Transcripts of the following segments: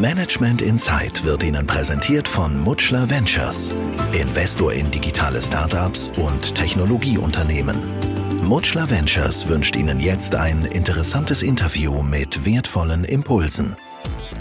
Management Insight wird Ihnen präsentiert von Mutschler Ventures, Investor in digitale Startups und Technologieunternehmen. Mutschler Ventures wünscht Ihnen jetzt ein interessantes Interview mit wertvollen Impulsen.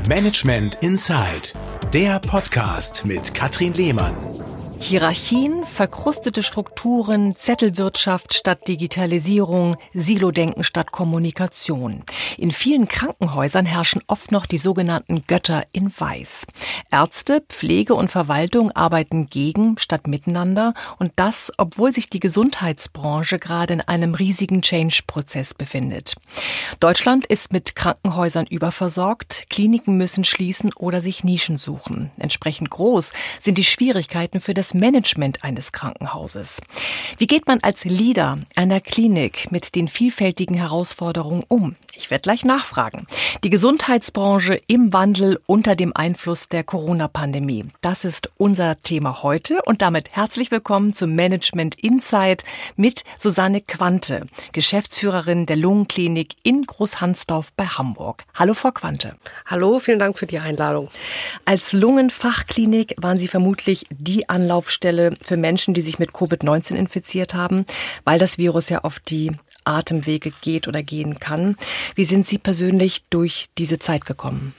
Management Insight, der Podcast mit Katrin Lehmann. Hierarchien, verkrustete Strukturen, Zettelwirtschaft statt Digitalisierung, Silodenken statt Kommunikation. In vielen Krankenhäusern herrschen oft noch die sogenannten Götter in Weiß. Ärzte, Pflege und Verwaltung arbeiten gegen statt miteinander und das, obwohl sich die Gesundheitsbranche gerade in einem riesigen Change-Prozess befindet. Deutschland ist mit Krankenhäusern überversorgt, Kliniken müssen schließen oder sich Nischen suchen. Entsprechend groß sind die Schwierigkeiten für das das Management eines Krankenhauses. Wie geht man als Leader einer Klinik mit den vielfältigen Herausforderungen um? Ich werde gleich nachfragen. Die Gesundheitsbranche im Wandel unter dem Einfluss der Corona-Pandemie. Das ist unser Thema heute und damit herzlich willkommen zum Management Insight mit Susanne Quante, Geschäftsführerin der Lungenklinik in Großhansdorf bei Hamburg. Hallo, Frau Quante. Hallo, vielen Dank für die Einladung. Als Lungenfachklinik waren Sie vermutlich die Anlauf Anlaufstelle für Menschen, die sich mit Covid-19 infiziert haben, weil das Virus ja auf die Atemwege geht oder gehen kann. Wie sind Sie persönlich durch diese Zeit gekommen?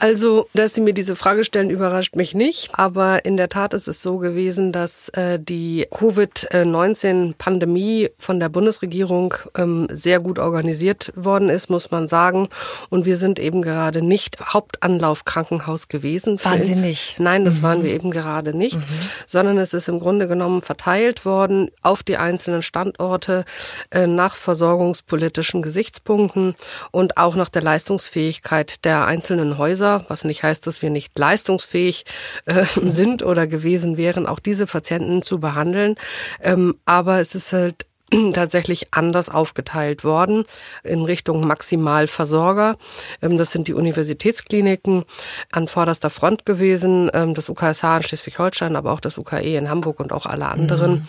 Also, dass Sie mir diese Frage stellen, überrascht mich nicht. Aber in der Tat ist es so gewesen, dass äh, die Covid-19-Pandemie von der Bundesregierung ähm, sehr gut organisiert worden ist, muss man sagen. Und wir sind eben gerade nicht Hauptanlaufkrankenhaus gewesen. Waren Sie nicht? Nein, das mhm. waren wir eben gerade nicht, mhm. sondern es ist im Grunde genommen verteilt worden auf die einzelnen Standorte äh, nach versorgungspolitischen Gesichtspunkten und auch nach der Leistungsfähigkeit der einzelnen Häuser Häuser, was nicht heißt, dass wir nicht leistungsfähig äh, sind oder gewesen wären, auch diese Patienten zu behandeln. Ähm, aber es ist halt tatsächlich anders aufgeteilt worden in Richtung Maximalversorger. Ähm, das sind die Universitätskliniken an vorderster Front gewesen, ähm, das UKSH in Schleswig-Holstein, aber auch das UKE in Hamburg und auch alle anderen. Mhm.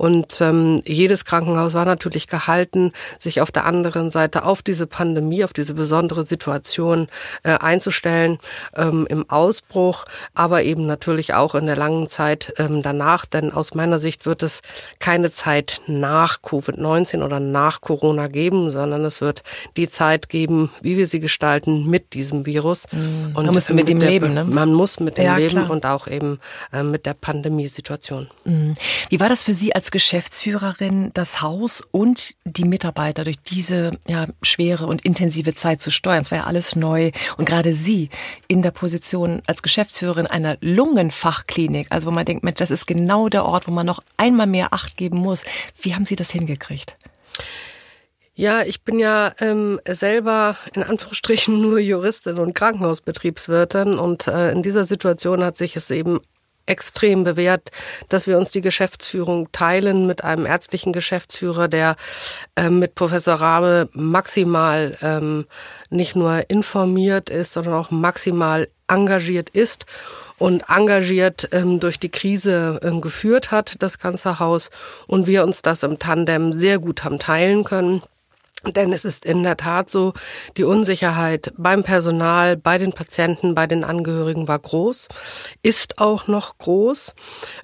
Und ähm, jedes Krankenhaus war natürlich gehalten, sich auf der anderen Seite auf diese Pandemie, auf diese besondere Situation äh, einzustellen ähm, im Ausbruch, aber eben natürlich auch in der langen Zeit ähm, danach. Denn aus meiner Sicht wird es keine Zeit nach Covid-19 oder nach Corona geben, sondern es wird die Zeit geben, wie wir sie gestalten mit diesem Virus. Mhm. Und man muss mit, dem der, leben, ne? Man muss mit dem ja, leben klar. und auch eben äh, mit der Pandemiesituation. Mhm. Wie war das für Sie als Geschäftsführerin, das Haus und die Mitarbeiter durch diese ja, schwere und intensive Zeit zu steuern. Es war ja alles neu. Und gerade Sie in der Position als Geschäftsführerin einer Lungenfachklinik, also wo man denkt, Mensch, das ist genau der Ort, wo man noch einmal mehr Acht geben muss. Wie haben Sie das hingekriegt? Ja, ich bin ja ähm, selber in Anführungsstrichen nur Juristin und Krankenhausbetriebswirtin und äh, in dieser Situation hat sich es eben extrem bewährt, dass wir uns die Geschäftsführung teilen mit einem ärztlichen Geschäftsführer, der äh, mit Professor Rabe maximal ähm, nicht nur informiert ist, sondern auch maximal engagiert ist und engagiert ähm, durch die Krise ähm, geführt hat, das ganze Haus. Und wir uns das im Tandem sehr gut haben teilen können. Denn es ist in der Tat so, die Unsicherheit beim Personal, bei den Patienten, bei den Angehörigen war groß, ist auch noch groß.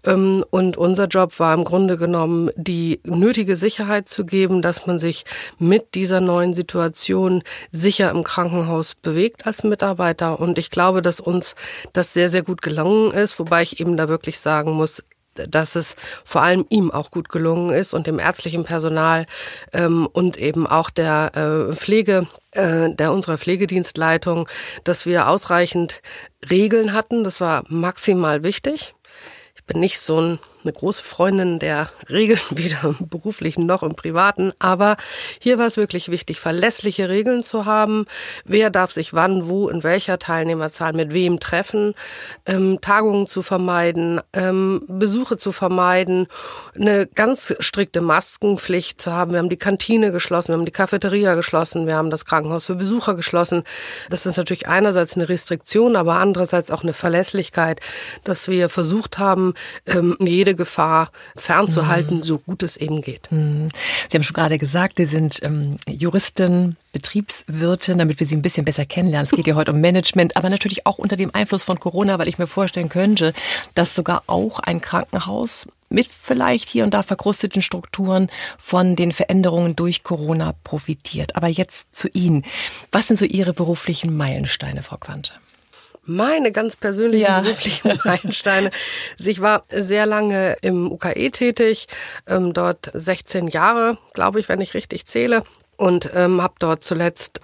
Ähm, und unser Job war im Grunde genommen, die nötige Sicherheit zu geben, dass man sich mit dieser neuen Situation sicher im Krankenhaus bewegt als Mitarbeiter. Und ich glaube, dass uns das sehr, sehr gut gelungen ist, wobei ich eben da wirklich sagen muss, dass es vor allem ihm auch gut gelungen ist und dem ärztlichen Personal ähm, und eben auch der äh, Pflege, äh, der unserer Pflegedienstleitung, dass wir ausreichend Regeln hatten. Das war maximal wichtig. Ich bin nicht so ein eine große Freundin der Regeln, weder im beruflichen noch im privaten. Aber hier war es wirklich wichtig, verlässliche Regeln zu haben. Wer darf sich wann, wo, in welcher Teilnehmerzahl mit wem treffen, ähm, Tagungen zu vermeiden, ähm, Besuche zu vermeiden, eine ganz strikte Maskenpflicht zu haben. Wir haben die Kantine geschlossen, wir haben die Cafeteria geschlossen, wir haben das Krankenhaus für Besucher geschlossen. Das ist natürlich einerseits eine Restriktion, aber andererseits auch eine Verlässlichkeit, dass wir versucht haben, ähm, jede Gefahr fernzuhalten, mhm. so gut es eben geht. Mhm. Sie haben schon gerade gesagt, Sie sind ähm, Juristin, Betriebswirtin, damit wir Sie ein bisschen besser kennenlernen. Es geht ja heute um Management, aber natürlich auch unter dem Einfluss von Corona, weil ich mir vorstellen könnte, dass sogar auch ein Krankenhaus mit vielleicht hier und da verkrusteten Strukturen von den Veränderungen durch Corona profitiert. Aber jetzt zu Ihnen. Was sind so Ihre beruflichen Meilensteine, Frau Quante? Meine ganz persönlichen ja. beruflichen Meilensteine. Ich war sehr lange im UKE tätig, ähm, dort 16 Jahre, glaube ich, wenn ich richtig zähle und ähm, habe dort zuletzt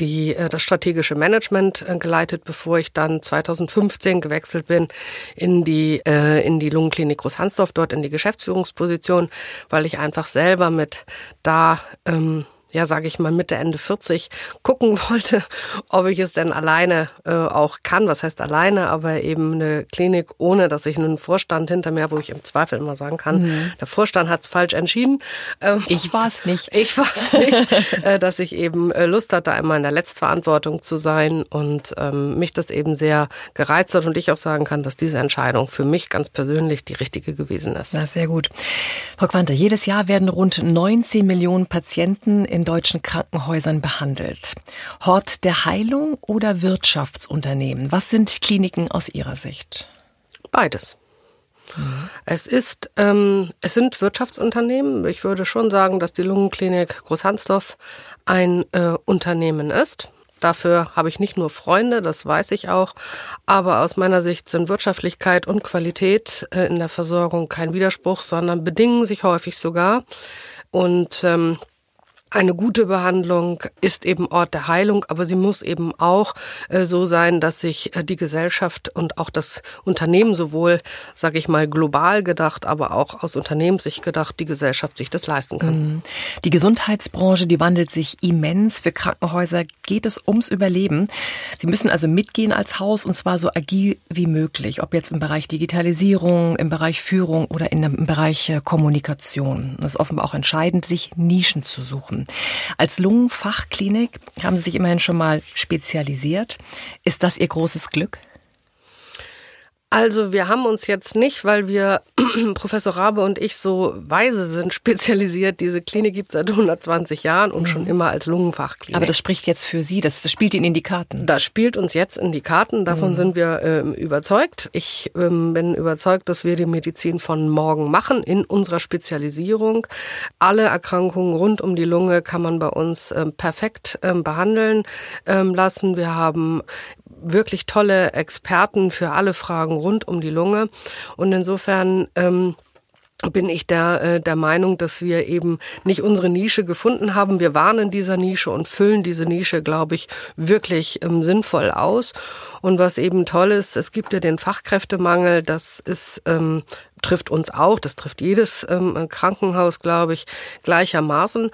die, äh, das strategische Management äh, geleitet, bevor ich dann 2015 gewechselt bin in die, äh, in die Lungenklinik Großhansdorf, dort in die Geschäftsführungsposition, weil ich einfach selber mit da ähm, ja, sage ich mal, Mitte, Ende 40 gucken wollte, ob ich es denn alleine äh, auch kann. Was heißt alleine? Aber eben eine Klinik, ohne dass ich einen Vorstand hinter mir, wo ich im Zweifel immer sagen kann, mhm. der Vorstand hat es falsch entschieden. Ähm, ich war es nicht. Ich war es nicht. äh, dass ich eben äh, Lust hatte, einmal in der Letztverantwortung zu sein und ähm, mich das eben sehr gereizt hat und ich auch sagen kann, dass diese Entscheidung für mich ganz persönlich die richtige gewesen ist. Na, sehr gut. Frau Quante, jedes Jahr werden rund 19 Millionen Patienten in deutschen Krankenhäusern behandelt. Hort der Heilung oder Wirtschaftsunternehmen? Was sind Kliniken aus Ihrer Sicht? Beides. Es ist, ähm, es sind Wirtschaftsunternehmen. Ich würde schon sagen, dass die Lungenklinik Großhansdorf ein äh, Unternehmen ist. Dafür habe ich nicht nur Freunde, das weiß ich auch, aber aus meiner Sicht sind Wirtschaftlichkeit und Qualität äh, in der Versorgung kein Widerspruch, sondern bedingen sich häufig sogar. Und ähm, eine gute Behandlung ist eben Ort der Heilung, aber sie muss eben auch äh, so sein, dass sich äh, die Gesellschaft und auch das Unternehmen sowohl, sage ich mal, global gedacht, aber auch aus Unternehmenssicht gedacht, die Gesellschaft sich das leisten kann. Mhm. Die Gesundheitsbranche, die wandelt sich immens. Für Krankenhäuser geht es ums Überleben. Sie müssen also mitgehen als Haus und zwar so agil wie möglich, ob jetzt im Bereich Digitalisierung, im Bereich Führung oder im Bereich äh, Kommunikation. Es ist offenbar auch entscheidend, sich Nischen zu suchen. Als Lungenfachklinik haben Sie sich immerhin schon mal spezialisiert. Ist das Ihr großes Glück? Also wir haben uns jetzt nicht, weil wir Professor Rabe und ich so weise sind, spezialisiert. Diese Klinik gibt es seit 120 Jahren und mhm. schon immer als Lungenfachklinik. Aber das spricht jetzt für Sie, das, das spielt Ihnen in die Karten. Das spielt uns jetzt in die Karten, davon mhm. sind wir ähm, überzeugt. Ich ähm, bin überzeugt, dass wir die Medizin von morgen machen in unserer Spezialisierung. Alle Erkrankungen rund um die Lunge kann man bei uns ähm, perfekt ähm, behandeln ähm, lassen. Wir haben wirklich tolle Experten für alle Fragen rund um die Lunge. Und insofern ähm, bin ich der, äh, der Meinung, dass wir eben nicht unsere Nische gefunden haben. Wir waren in dieser Nische und füllen diese Nische, glaube ich, wirklich ähm, sinnvoll aus. Und was eben toll ist, es gibt ja den Fachkräftemangel, das ist, ähm, trifft uns auch, das trifft jedes ähm, Krankenhaus, glaube ich, gleichermaßen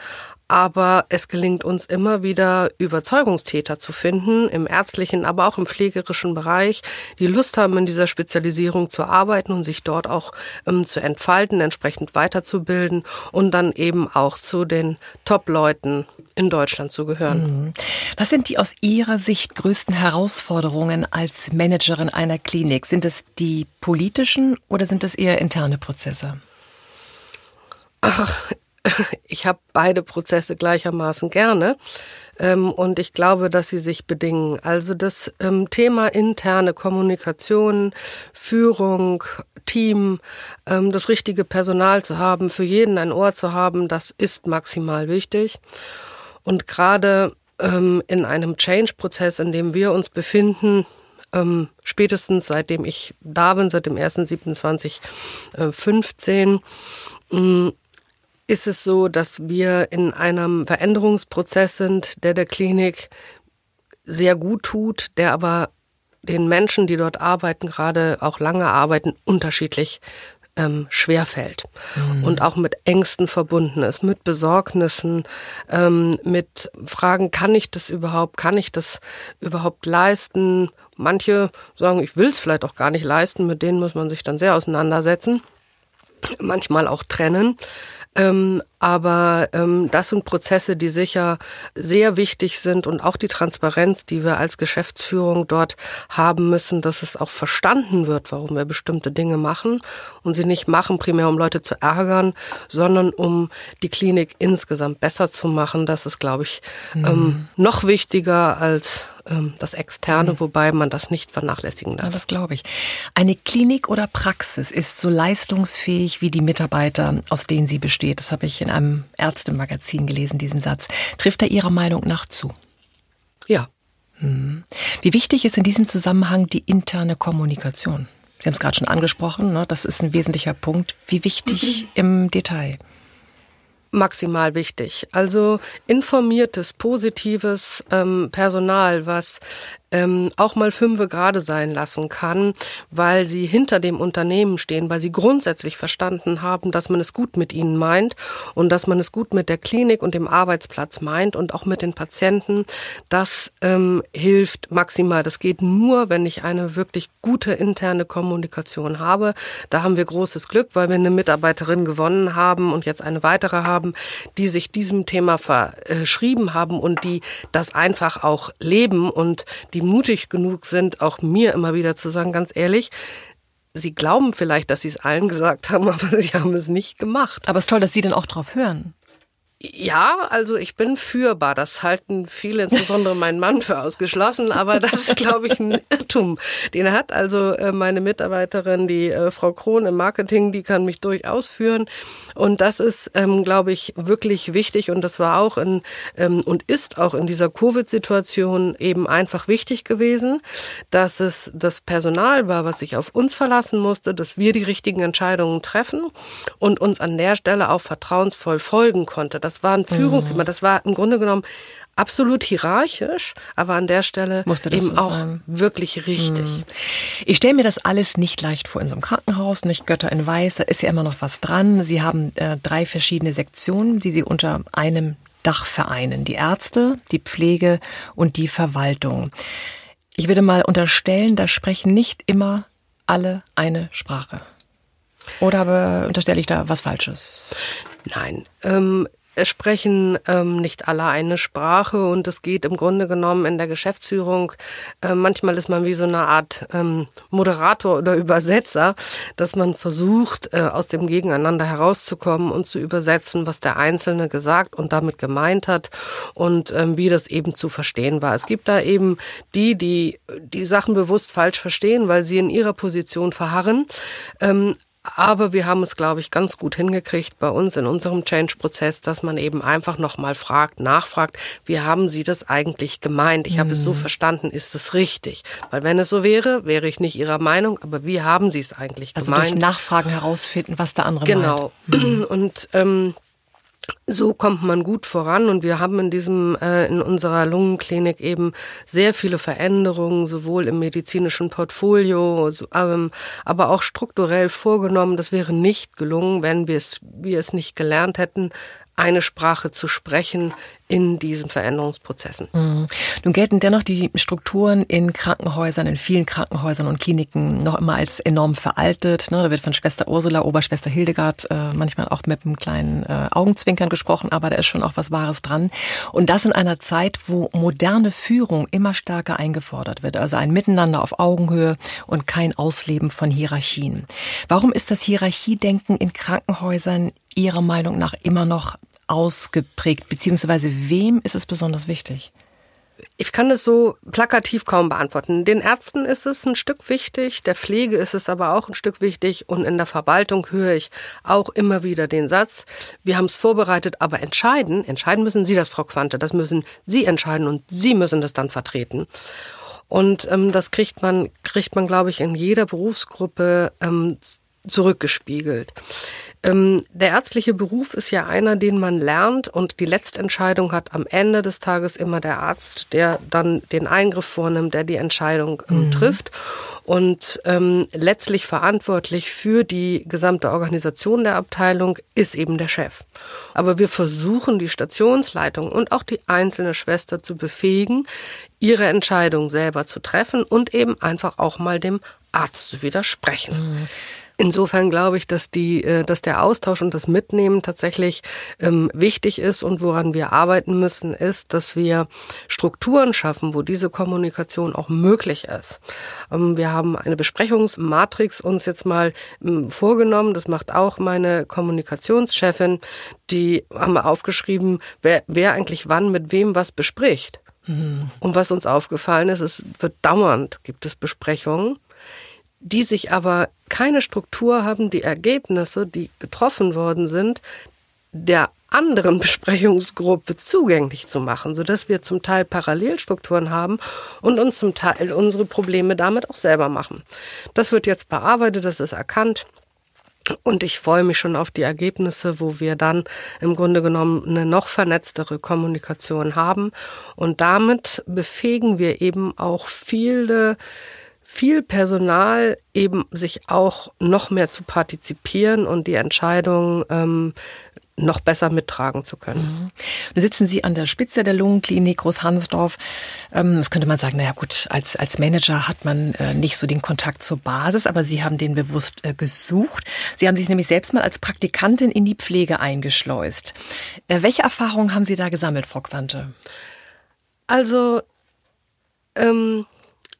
aber es gelingt uns immer wieder, Überzeugungstäter zu finden, im ärztlichen, aber auch im pflegerischen Bereich, die Lust haben, in dieser Spezialisierung zu arbeiten und sich dort auch ähm, zu entfalten, entsprechend weiterzubilden und dann eben auch zu den Top-Leuten in Deutschland zu gehören. Mhm. Was sind die aus Ihrer Sicht größten Herausforderungen als Managerin einer Klinik? Sind es die politischen oder sind es eher interne Prozesse? Ach, ich habe beide Prozesse gleichermaßen gerne. Ähm, und ich glaube, dass sie sich bedingen. Also das ähm, Thema interne Kommunikation, Führung, Team, ähm, das richtige Personal zu haben, für jeden ein Ohr zu haben, das ist maximal wichtig. Und gerade in einem Change-Prozess, in dem wir uns befinden, spätestens seitdem ich da bin, seit dem 1.27.15, ist es so, dass wir in einem Veränderungsprozess sind, der der Klinik sehr gut tut, der aber den Menschen, die dort arbeiten, gerade auch lange arbeiten, unterschiedlich ähm, schwerfällt mhm. und auch mit Ängsten verbunden ist, mit Besorgnissen, ähm, mit Fragen, kann ich das überhaupt, kann ich das überhaupt leisten? Manche sagen, ich will es vielleicht auch gar nicht leisten, mit denen muss man sich dann sehr auseinandersetzen, manchmal auch trennen. Ähm, aber ähm, das sind Prozesse, die sicher sehr wichtig sind und auch die Transparenz, die wir als Geschäftsführung dort haben müssen, dass es auch verstanden wird, warum wir bestimmte Dinge machen und sie nicht machen primär, um Leute zu ärgern, sondern um die Klinik insgesamt besser zu machen. Das ist, glaube ich, mhm. ähm, noch wichtiger als ähm, das Externe, mhm. wobei man das nicht vernachlässigen darf. Ja, das glaube ich. Eine Klinik oder Praxis ist so leistungsfähig wie die Mitarbeiter, aus denen sie besteht. Das habe ich in einem Ärztemagazin gelesen, diesen Satz. Trifft er Ihrer Meinung nach zu? Ja. Hm. Wie wichtig ist in diesem Zusammenhang die interne Kommunikation? Sie haben es gerade schon angesprochen, ne? das ist ein wesentlicher Punkt. Wie wichtig im Detail? Maximal wichtig. Also informiertes, positives ähm, Personal, was ähm, auch mal fünfe gerade sein lassen kann, weil sie hinter dem Unternehmen stehen, weil sie grundsätzlich verstanden haben, dass man es gut mit ihnen meint und dass man es gut mit der Klinik und dem Arbeitsplatz meint und auch mit den Patienten. Das ähm, hilft maximal. Das geht nur, wenn ich eine wirklich gute interne Kommunikation habe. Da haben wir großes Glück, weil wir eine Mitarbeiterin gewonnen haben und jetzt eine weitere haben, die sich diesem Thema verschrieben haben und die das einfach auch leben und die die mutig genug sind, auch mir immer wieder zu sagen, ganz ehrlich, Sie glauben vielleicht, dass Sie es allen gesagt haben, aber Sie haben es nicht gemacht. Aber es ist toll, dass Sie dann auch drauf hören. Ja, also ich bin führbar. Das halten viele, insbesondere mein Mann, für ausgeschlossen. Aber das ist, glaube ich, ein Irrtum. Den hat also äh, meine Mitarbeiterin, die äh, Frau Krohn im Marketing, die kann mich durchaus führen. Und das ist, ähm, glaube ich, wirklich wichtig. Und das war auch in, ähm, und ist auch in dieser Covid-Situation eben einfach wichtig gewesen, dass es das Personal war, was sich auf uns verlassen musste, dass wir die richtigen Entscheidungen treffen und uns an der Stelle auch vertrauensvoll folgen konnte. Das war ein Führungsthema. Mhm. Das war im Grunde genommen absolut hierarchisch, aber an der Stelle eben so auch sein. wirklich richtig. Hm. Ich stelle mir das alles nicht leicht vor in so einem Krankenhaus, nicht Götter in Weiß, da ist ja immer noch was dran. Sie haben äh, drei verschiedene Sektionen, die Sie unter einem Dach vereinen. Die Ärzte, die Pflege und die Verwaltung. Ich würde mal unterstellen, da sprechen nicht immer alle eine Sprache. Oder unterstelle ich da was Falsches? Nein, ähm, sprechen ähm, nicht alle eine Sprache und es geht im Grunde genommen in der Geschäftsführung. Äh, manchmal ist man wie so eine Art ähm, Moderator oder Übersetzer, dass man versucht, äh, aus dem Gegeneinander herauszukommen und zu übersetzen, was der Einzelne gesagt und damit gemeint hat und ähm, wie das eben zu verstehen war. Es gibt da eben die, die die Sachen bewusst falsch verstehen, weil sie in ihrer Position verharren. Ähm, aber wir haben es, glaube ich, ganz gut hingekriegt bei uns in unserem Change-Prozess, dass man eben einfach nochmal fragt, nachfragt, wie haben Sie das eigentlich gemeint? Ich mhm. habe es so mhm. verstanden, ist es richtig? Weil wenn es so wäre, wäre ich nicht Ihrer Meinung, aber wie haben Sie es eigentlich also gemeint? Also durch Nachfragen herausfinden, was der andere genau. meint. Genau. Und ähm, so kommt man gut voran und wir haben in diesem äh, in unserer Lungenklinik eben sehr viele Veränderungen sowohl im medizinischen Portfolio, ähm, aber auch strukturell vorgenommen. Das wäre nicht gelungen, wenn wir es wir es nicht gelernt hätten, eine Sprache zu sprechen in diesen Veränderungsprozessen. Mhm. Nun gelten dennoch die Strukturen in Krankenhäusern, in vielen Krankenhäusern und Kliniken noch immer als enorm veraltet. Ne? Da wird von Schwester Ursula, Oberschwester Hildegard äh, manchmal auch mit einem kleinen äh, Augenzwinkern gesprochen, aber da ist schon auch was Wahres dran. Und das in einer Zeit, wo moderne Führung immer stärker eingefordert wird. Also ein Miteinander auf Augenhöhe und kein Ausleben von Hierarchien. Warum ist das Hierarchiedenken in Krankenhäusern Ihrer Meinung nach immer noch ausgeprägt, beziehungsweise wem ist es besonders wichtig? Ich kann es so plakativ kaum beantworten. Den Ärzten ist es ein Stück wichtig, der Pflege ist es aber auch ein Stück wichtig und in der Verwaltung höre ich auch immer wieder den Satz, wir haben es vorbereitet, aber entscheiden, entscheiden müssen Sie das, Frau Quante, das müssen Sie entscheiden und Sie müssen das dann vertreten. Und ähm, das kriegt man, kriegt man, glaube ich, in jeder Berufsgruppe ähm, zurückgespiegelt. Ähm, der ärztliche Beruf ist ja einer, den man lernt und die Letztentscheidung hat am Ende des Tages immer der Arzt, der dann den Eingriff vornimmt, der die Entscheidung ähm, mhm. trifft und ähm, letztlich verantwortlich für die gesamte Organisation der Abteilung ist eben der Chef. Aber wir versuchen die Stationsleitung und auch die einzelne Schwester zu befähigen, ihre Entscheidung selber zu treffen und eben einfach auch mal dem Arzt zu widersprechen. Mhm. Insofern glaube ich, dass die, äh, dass der Austausch und das Mitnehmen tatsächlich ähm, wichtig ist und woran wir arbeiten müssen, ist, dass wir Strukturen schaffen, wo diese Kommunikation auch möglich ist. Ähm, wir haben eine Besprechungsmatrix uns jetzt mal ähm, vorgenommen. Das macht auch meine Kommunikationschefin. Die haben wir aufgeschrieben, wer, wer eigentlich wann mit wem was bespricht. Mhm. Und was uns aufgefallen ist, es wird dauernd gibt es Besprechungen die sich aber keine Struktur haben, die Ergebnisse, die getroffen worden sind, der anderen Besprechungsgruppe zugänglich zu machen, sodass wir zum Teil Parallelstrukturen haben und uns zum Teil unsere Probleme damit auch selber machen. Das wird jetzt bearbeitet, das ist erkannt. Und ich freue mich schon auf die Ergebnisse, wo wir dann im Grunde genommen eine noch vernetztere Kommunikation haben. Und damit befähigen wir eben auch viele viel Personal eben sich auch noch mehr zu partizipieren und die Entscheidung ähm, noch besser mittragen zu können. Mhm. Nun sitzen Sie an der Spitze der Lungenklinik Großhansdorf. Ähm, das könnte man sagen, naja gut, als, als Manager hat man äh, nicht so den Kontakt zur Basis, aber Sie haben den bewusst äh, gesucht. Sie haben sich nämlich selbst mal als Praktikantin in die Pflege eingeschleust. Äh, welche Erfahrungen haben Sie da gesammelt, Frau Quante? Also, ähm,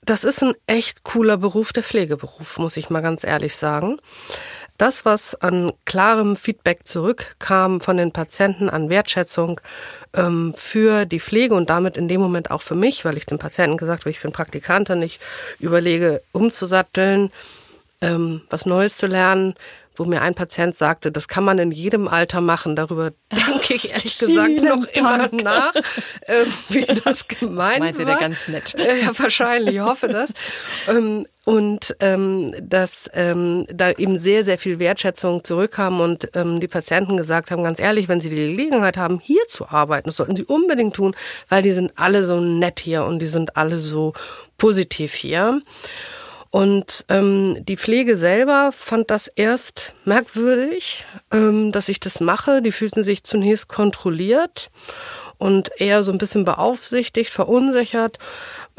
das ist ein echt cooler Beruf, der Pflegeberuf, muss ich mal ganz ehrlich sagen. Das, was an klarem Feedback zurückkam von den Patienten an Wertschätzung ähm, für die Pflege und damit in dem Moment auch für mich, weil ich den Patienten gesagt habe, ich bin Praktikantin, ich überlege umzusatteln, ähm, was Neues zu lernen, wo mir ein Patient sagte, das kann man in jedem Alter machen. Darüber denke ich ehrlich gesagt noch immer nach, äh, wie das gemeint das meinte war. der ganz nett. Ja, wahrscheinlich, ich hoffe das. Ähm, und ähm, dass ähm, da eben sehr, sehr viel Wertschätzung zurückkam und ähm, die Patienten gesagt haben, ganz ehrlich, wenn sie die Gelegenheit haben, hier zu arbeiten, das sollten sie unbedingt tun, weil die sind alle so nett hier und die sind alle so positiv hier. Und ähm, die Pflege selber fand das erst merkwürdig, ähm, dass ich das mache. Die fühlten sich zunächst kontrolliert und eher so ein bisschen beaufsichtigt, verunsichert.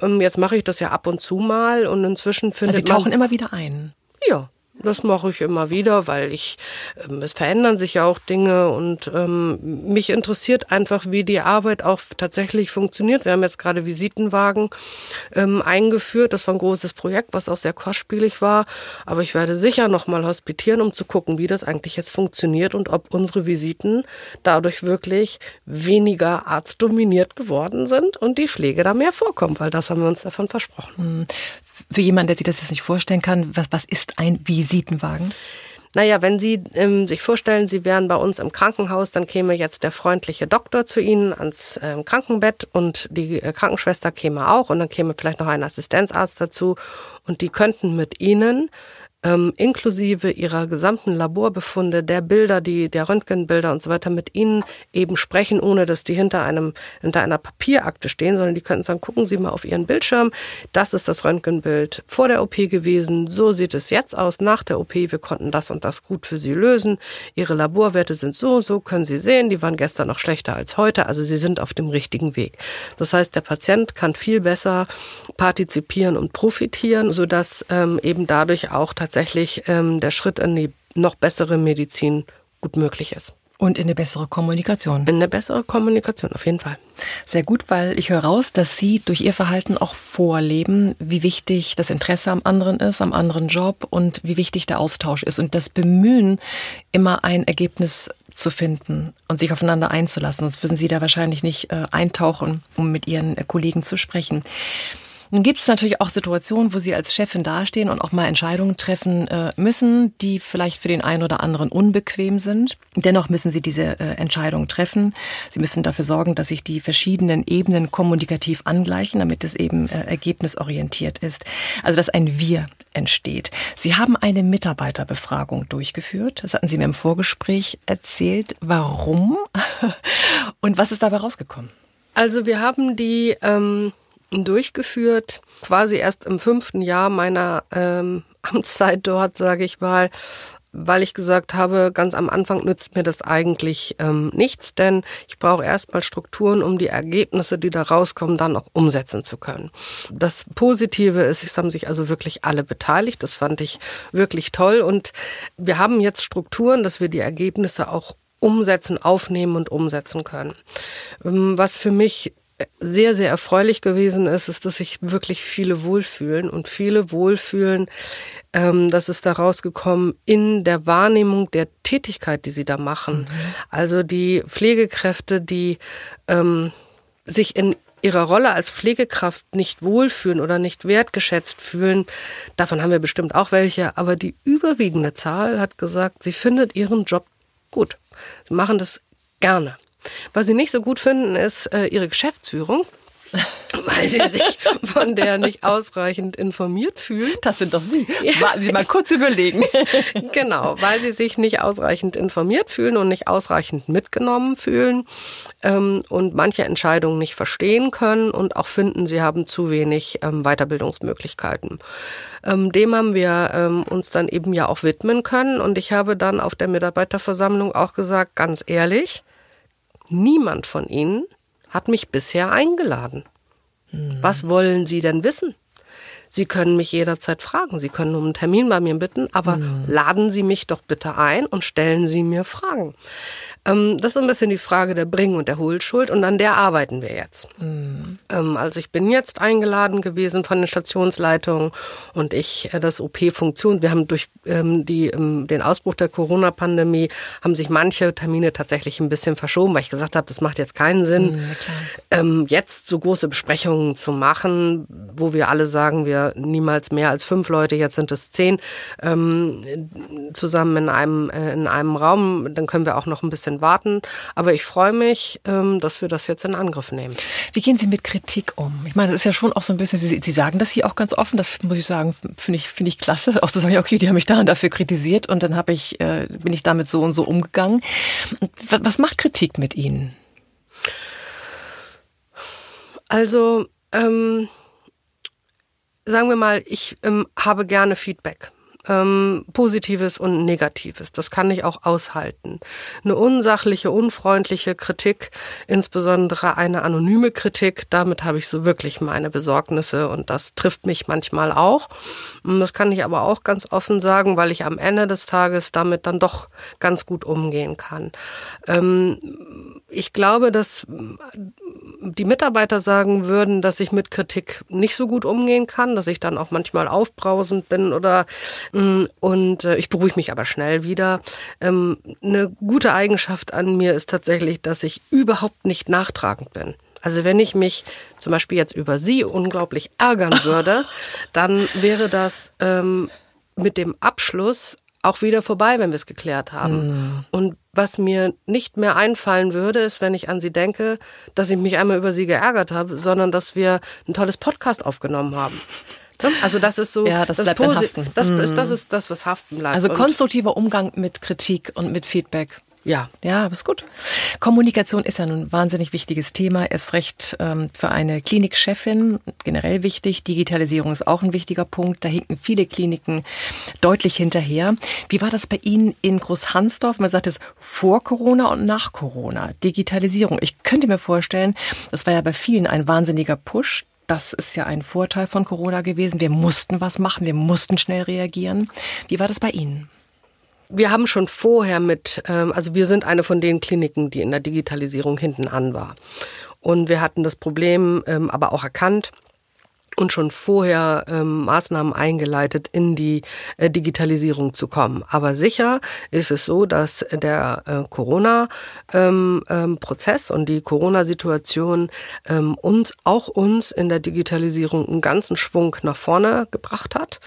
Ähm, jetzt mache ich das ja ab und zu mal und inzwischen findet also Sie tauchen man, immer wieder ein. Ja, das mache ich immer wieder, weil ich, ähm, es verändern sich ja auch Dinge und ähm, mich interessiert einfach, wie die Arbeit auch tatsächlich funktioniert. Wir haben jetzt gerade Visitenwagen ähm, eingeführt. Das war ein großes Projekt, was auch sehr kostspielig war. Aber ich werde sicher nochmal hospitieren, um zu gucken, wie das eigentlich jetzt funktioniert und ob unsere Visiten dadurch wirklich weniger arztdominiert geworden sind und die Pflege da mehr vorkommt, weil das haben wir uns davon versprochen. Für jemanden, der sich das jetzt nicht vorstellen kann, was, was ist ein Visitenwagen? Naja, wenn Sie ähm, sich vorstellen, Sie wären bei uns im Krankenhaus, dann käme jetzt der freundliche Doktor zu Ihnen ans ähm, Krankenbett und die äh, Krankenschwester käme auch und dann käme vielleicht noch ein Assistenzarzt dazu und die könnten mit Ihnen ähm, inklusive ihrer gesamten Laborbefunde, der Bilder, die, der Röntgenbilder und so weiter mit ihnen eben sprechen, ohne dass die hinter einem, hinter einer Papierakte stehen, sondern die könnten sagen, gucken Sie mal auf Ihren Bildschirm, das ist das Röntgenbild vor der OP gewesen, so sieht es jetzt aus. Nach der OP, wir konnten das und das gut für Sie lösen, Ihre Laborwerte sind so, so können Sie sehen, die waren gestern noch schlechter als heute, also Sie sind auf dem richtigen Weg. Das heißt, der Patient kann viel besser partizipieren und profitieren, sodass ähm, eben dadurch auch tatsächlich tatsächlich ähm, der Schritt in die noch bessere Medizin gut möglich ist. Und in eine bessere Kommunikation. In eine bessere Kommunikation, auf jeden Fall. Sehr gut, weil ich höre raus, dass Sie durch Ihr Verhalten auch vorleben, wie wichtig das Interesse am anderen ist, am anderen Job und wie wichtig der Austausch ist und das Bemühen, immer ein Ergebnis zu finden und sich aufeinander einzulassen. Sonst würden Sie da wahrscheinlich nicht äh, eintauchen, um mit Ihren äh, Kollegen zu sprechen. Nun gibt es natürlich auch Situationen, wo Sie als Chefin dastehen und auch mal Entscheidungen treffen äh, müssen, die vielleicht für den einen oder anderen unbequem sind. Dennoch müssen Sie diese äh, Entscheidung treffen. Sie müssen dafür sorgen, dass sich die verschiedenen Ebenen kommunikativ angleichen, damit es eben äh, ergebnisorientiert ist. Also dass ein Wir entsteht. Sie haben eine Mitarbeiterbefragung durchgeführt. Das hatten Sie mir im Vorgespräch erzählt. Warum? Und was ist dabei rausgekommen? Also wir haben die ähm, durchgeführt, quasi erst im fünften Jahr meiner ähm, Amtszeit dort, sage ich mal. weil ich gesagt habe, ganz am Anfang nützt mir das eigentlich ähm, nichts, denn ich brauche erstmal Strukturen, um die Ergebnisse, die da rauskommen, dann auch umsetzen zu können. Das Positive ist, es haben sich also wirklich alle beteiligt. Das fand ich wirklich toll. Und wir haben jetzt Strukturen, dass wir die Ergebnisse auch umsetzen, aufnehmen und umsetzen können. Ähm, was für mich sehr, sehr erfreulich gewesen ist, ist, dass sich wirklich viele wohlfühlen und viele wohlfühlen, ähm, das ist da rausgekommen in der Wahrnehmung der Tätigkeit, die sie da machen. Mhm. Also die Pflegekräfte, die ähm, sich in ihrer Rolle als Pflegekraft nicht wohlfühlen oder nicht wertgeschätzt fühlen, davon haben wir bestimmt auch welche, aber die überwiegende Zahl hat gesagt, sie findet ihren Job gut. Sie machen das gerne. Was sie nicht so gut finden, ist äh, ihre Geschäftsführung. weil sie sich von der nicht ausreichend informiert fühlen. Das sind doch Sie. Ja. Warten Sie mal kurz überlegen. genau, weil sie sich nicht ausreichend informiert fühlen und nicht ausreichend mitgenommen fühlen ähm, und manche Entscheidungen nicht verstehen können und auch finden, sie haben zu wenig ähm, Weiterbildungsmöglichkeiten. Ähm, dem haben wir ähm, uns dann eben ja auch widmen können und ich habe dann auf der Mitarbeiterversammlung auch gesagt, ganz ehrlich, Niemand von Ihnen hat mich bisher eingeladen. Hm. Was wollen Sie denn wissen? Sie können mich jederzeit fragen. Sie können um einen Termin bei mir bitten, aber hm. laden Sie mich doch bitte ein und stellen Sie mir Fragen. Ähm, das ist ein bisschen die Frage der Bring- und der Hohlschuld und an der arbeiten wir jetzt. Mhm. Ähm, also ich bin jetzt eingeladen gewesen von den Stationsleitungen und ich, äh, das OP-Funktion, wir haben durch ähm, die, ähm, den Ausbruch der Corona-Pandemie, haben sich manche Termine tatsächlich ein bisschen verschoben, weil ich gesagt habe, das macht jetzt keinen Sinn, mhm, jetzt so große Besprechungen zu machen, wo wir alle sagen, wir niemals mehr als fünf Leute, jetzt sind es zehn, ähm, zusammen in einem, äh, in einem Raum, dann können wir auch noch ein bisschen bisschen warten. Aber ich freue mich, ähm, dass wir das jetzt in Angriff nehmen. Wie gehen Sie mit Kritik um? Ich meine, das ist ja schon auch so ein bisschen, Sie, Sie sagen das hier auch ganz offen, das muss ich sagen, finde ich, finde ich klasse. Auch zu sagen, okay, die haben mich daran dafür kritisiert und dann habe ich, äh, bin ich damit so und so umgegangen. Was macht Kritik mit Ihnen? Also, ähm, sagen wir mal, ich ähm, habe gerne Feedback ähm, Positives und Negatives. Das kann ich auch aushalten. Eine unsachliche, unfreundliche Kritik, insbesondere eine anonyme Kritik, damit habe ich so wirklich meine Besorgnisse und das trifft mich manchmal auch. Das kann ich aber auch ganz offen sagen, weil ich am Ende des Tages damit dann doch ganz gut umgehen kann. Ähm, ich glaube, dass die Mitarbeiter sagen würden, dass ich mit Kritik nicht so gut umgehen kann, dass ich dann auch manchmal aufbrausend bin oder mm, und äh, ich beruhige mich aber schnell wieder. Ähm, eine gute Eigenschaft an mir ist tatsächlich, dass ich überhaupt nicht nachtragend bin. Also wenn ich mich zum Beispiel jetzt über Sie unglaublich ärgern würde, dann wäre das ähm, mit dem Abschluss auch wieder vorbei, wenn wir es geklärt haben. Mhm. Und was mir nicht mehr einfallen würde, ist, wenn ich an sie denke, dass ich mich einmal über sie geärgert habe, sondern dass wir ein tolles Podcast aufgenommen haben. Ne? Also das ist so, ja, das, das, bleibt Posi haften. Das, ist, das ist das, was haften bleibt. Also konstruktiver Umgang mit Kritik und mit Feedback. Ja. Ja, ist gut. Kommunikation ist ja ein wahnsinnig wichtiges Thema, erst recht ähm, für eine Klinikchefin generell wichtig. Digitalisierung ist auch ein wichtiger Punkt. Da hinken viele Kliniken deutlich hinterher. Wie war das bei Ihnen in Großhansdorf? Man sagt es vor Corona und nach Corona. Digitalisierung. Ich könnte mir vorstellen, das war ja bei vielen ein wahnsinniger Push. Das ist ja ein Vorteil von Corona gewesen. Wir mussten was machen, wir mussten schnell reagieren. Wie war das bei Ihnen? Wir haben schon vorher mit, ähm, also wir sind eine von den Kliniken, die in der Digitalisierung hinten an war. Und wir hatten das Problem ähm, aber auch erkannt und schon vorher ähm, Maßnahmen eingeleitet, in die äh, Digitalisierung zu kommen. Aber sicher ist es so, dass der äh, Corona-Prozess ähm, ähm, und die Corona-Situation ähm, uns, auch uns in der Digitalisierung einen ganzen Schwung nach vorne gebracht hat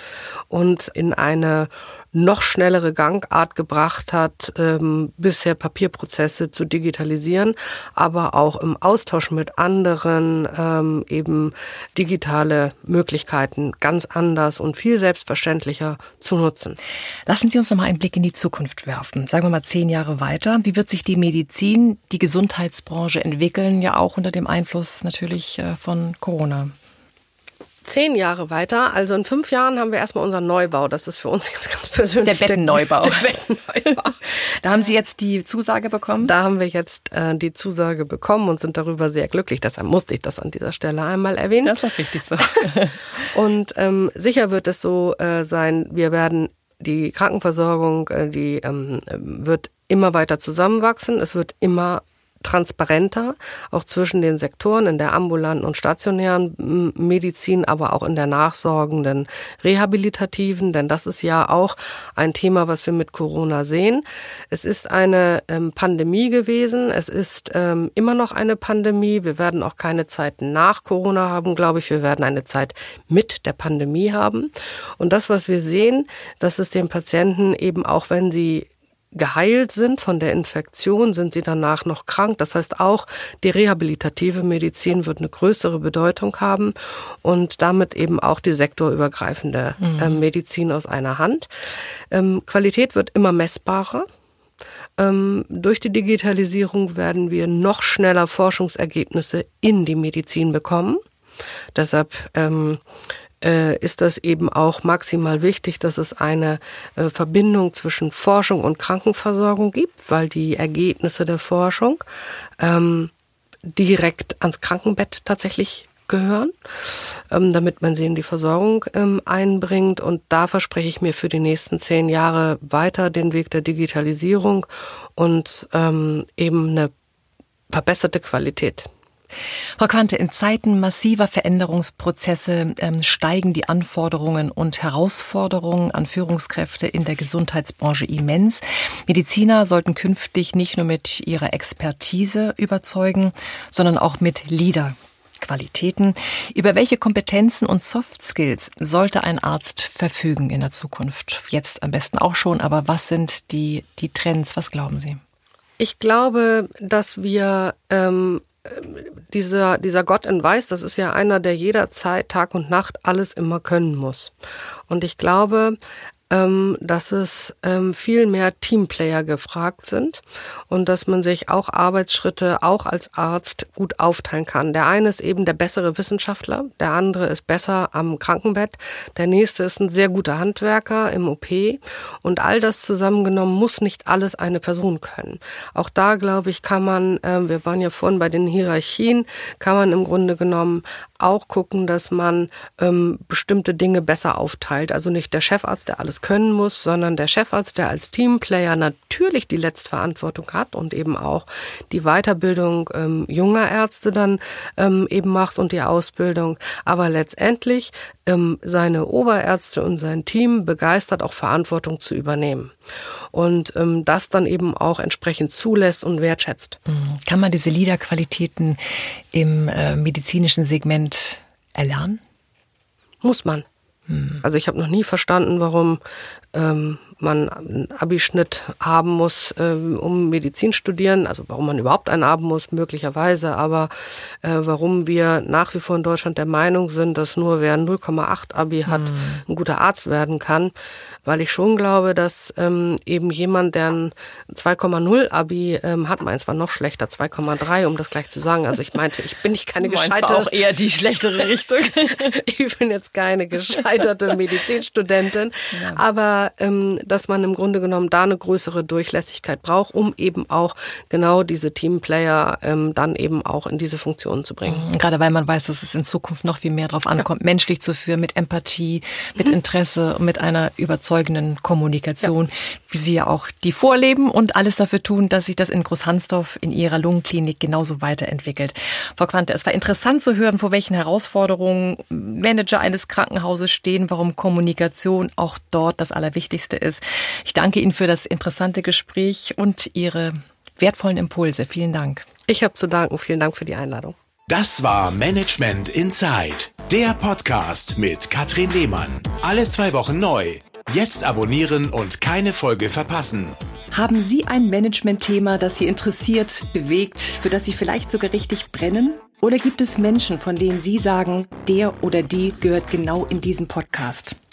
und in eine noch schnellere Gangart gebracht hat, ähm, bisher Papierprozesse zu digitalisieren, aber auch im Austausch mit anderen ähm, eben digitale Möglichkeiten ganz anders und viel selbstverständlicher zu nutzen. Lassen Sie uns noch mal einen Blick in die Zukunft werfen. Sagen wir mal zehn Jahre weiter. Wie wird sich die Medizin, die Gesundheitsbranche entwickeln? Ja auch unter dem Einfluss natürlich äh, von Corona. Zehn Jahre weiter. Also in fünf Jahren haben wir erstmal unseren Neubau. Das ist für uns jetzt ganz persönlich. Der Bettenneubau. Der Bettenneubau. da haben Sie jetzt die Zusage bekommen? Da haben wir jetzt äh, die Zusage bekommen und sind darüber sehr glücklich. Deshalb musste ich das an dieser Stelle einmal erwähnen. Das ist auch richtig so. und ähm, sicher wird es so äh, sein, wir werden die Krankenversorgung, äh, die ähm, wird immer weiter zusammenwachsen. Es wird immer transparenter, auch zwischen den Sektoren in der ambulanten und stationären Medizin, aber auch in der nachsorgenden rehabilitativen, denn das ist ja auch ein Thema, was wir mit Corona sehen. Es ist eine ähm, Pandemie gewesen, es ist ähm, immer noch eine Pandemie. Wir werden auch keine Zeit nach Corona haben, glaube ich. Wir werden eine Zeit mit der Pandemie haben. Und das, was wir sehen, dass es den Patienten eben auch, wenn sie geheilt sind von der Infektion, sind sie danach noch krank. Das heißt, auch die rehabilitative Medizin wird eine größere Bedeutung haben und damit eben auch die sektorübergreifende äh, Medizin aus einer Hand. Ähm, Qualität wird immer messbarer. Ähm, durch die Digitalisierung werden wir noch schneller Forschungsergebnisse in die Medizin bekommen. Deshalb ähm, äh, ist das eben auch maximal wichtig, dass es eine äh, Verbindung zwischen Forschung und Krankenversorgung gibt, weil die Ergebnisse der Forschung ähm, direkt ans Krankenbett tatsächlich gehören, ähm, damit man sie in die Versorgung ähm, einbringt. Und da verspreche ich mir für die nächsten zehn Jahre weiter den Weg der Digitalisierung und ähm, eben eine verbesserte Qualität. Frau Kante, in Zeiten massiver Veränderungsprozesse ähm, steigen die Anforderungen und Herausforderungen an Führungskräfte in der Gesundheitsbranche immens. Mediziner sollten künftig nicht nur mit ihrer Expertise überzeugen, sondern auch mit Leader Qualitäten. Über welche Kompetenzen und Soft Skills sollte ein Arzt verfügen in der Zukunft? Jetzt am besten auch schon, aber was sind die, die Trends? Was glauben Sie? Ich glaube, dass wir ähm, dieser, dieser Gott in Weiß, das ist ja einer, der jederzeit, Tag und Nacht alles immer können muss. Und ich glaube, ähm, dass es ähm, viel mehr Teamplayer gefragt sind und dass man sich auch Arbeitsschritte auch als Arzt gut aufteilen kann. Der eine ist eben der bessere Wissenschaftler, der andere ist besser am Krankenbett, der nächste ist ein sehr guter Handwerker im OP und all das zusammengenommen muss nicht alles eine Person können. Auch da, glaube ich, kann man, äh, wir waren ja vorhin bei den Hierarchien, kann man im Grunde genommen auch gucken, dass man ähm, bestimmte Dinge besser aufteilt. Also nicht der Chefarzt, der alles können muss, sondern der Chefarzt, der als Teamplayer natürlich die Letztverantwortung hat und eben auch die Weiterbildung ähm, junger Ärzte dann ähm, eben macht und die Ausbildung. Aber letztendlich ähm, seine Oberärzte und sein Team begeistert, auch Verantwortung zu übernehmen. Und ähm, das dann eben auch entsprechend zulässt und wertschätzt. Mhm. Kann man diese Liederqualitäten im äh, medizinischen Segment erlernen? Muss man. Mhm. Also ich habe noch nie verstanden, warum ähm, man einen Abischnitt haben muss, ähm, um Medizin studieren. Also warum man überhaupt einen haben muss, möglicherweise. Aber äh, warum wir nach wie vor in Deutschland der Meinung sind, dass nur wer 0,8 Abi hat, mhm. ein guter Arzt werden kann weil ich schon glaube, dass ähm, eben jemand, der ein 2,0 Abi ähm, hat, meins war noch schlechter, 2,3, um das gleich zu sagen. Also ich meinte, ich bin nicht keine gescheiterte. auch eher die schlechtere Richtung. ich bin jetzt keine gescheiterte Medizinstudentin, ja. aber ähm, dass man im Grunde genommen da eine größere Durchlässigkeit braucht, um eben auch genau diese Teamplayer ähm, dann eben auch in diese Funktionen zu bringen. Mhm. Gerade weil man weiß, dass es in Zukunft noch viel mehr darauf ankommt, ja. menschlich zu führen, mit Empathie, mit mhm. Interesse und mit einer Überzeugung überzeugenden Kommunikation, ja. wie Sie ja auch die vorleben und alles dafür tun, dass sich das in Großhansdorf in Ihrer Lungenklinik genauso weiterentwickelt. Frau Quante, es war interessant zu hören, vor welchen Herausforderungen Manager eines Krankenhauses stehen, warum Kommunikation auch dort das Allerwichtigste ist. Ich danke Ihnen für das interessante Gespräch und Ihre wertvollen Impulse. Vielen Dank. Ich habe zu danken. Vielen Dank für die Einladung. Das war Management Inside, der Podcast mit Katrin Lehmann. Alle zwei Wochen neu. Jetzt abonnieren und keine Folge verpassen. Haben Sie ein Management-Thema, das Sie interessiert, bewegt, für das Sie vielleicht sogar richtig brennen? Oder gibt es Menschen, von denen Sie sagen, der oder die gehört genau in diesen Podcast?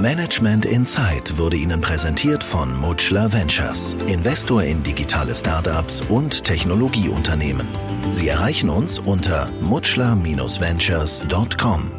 Management Insight wurde Ihnen präsentiert von Mutschler Ventures, Investor in digitale Startups und Technologieunternehmen. Sie erreichen uns unter mutschler-ventures.com.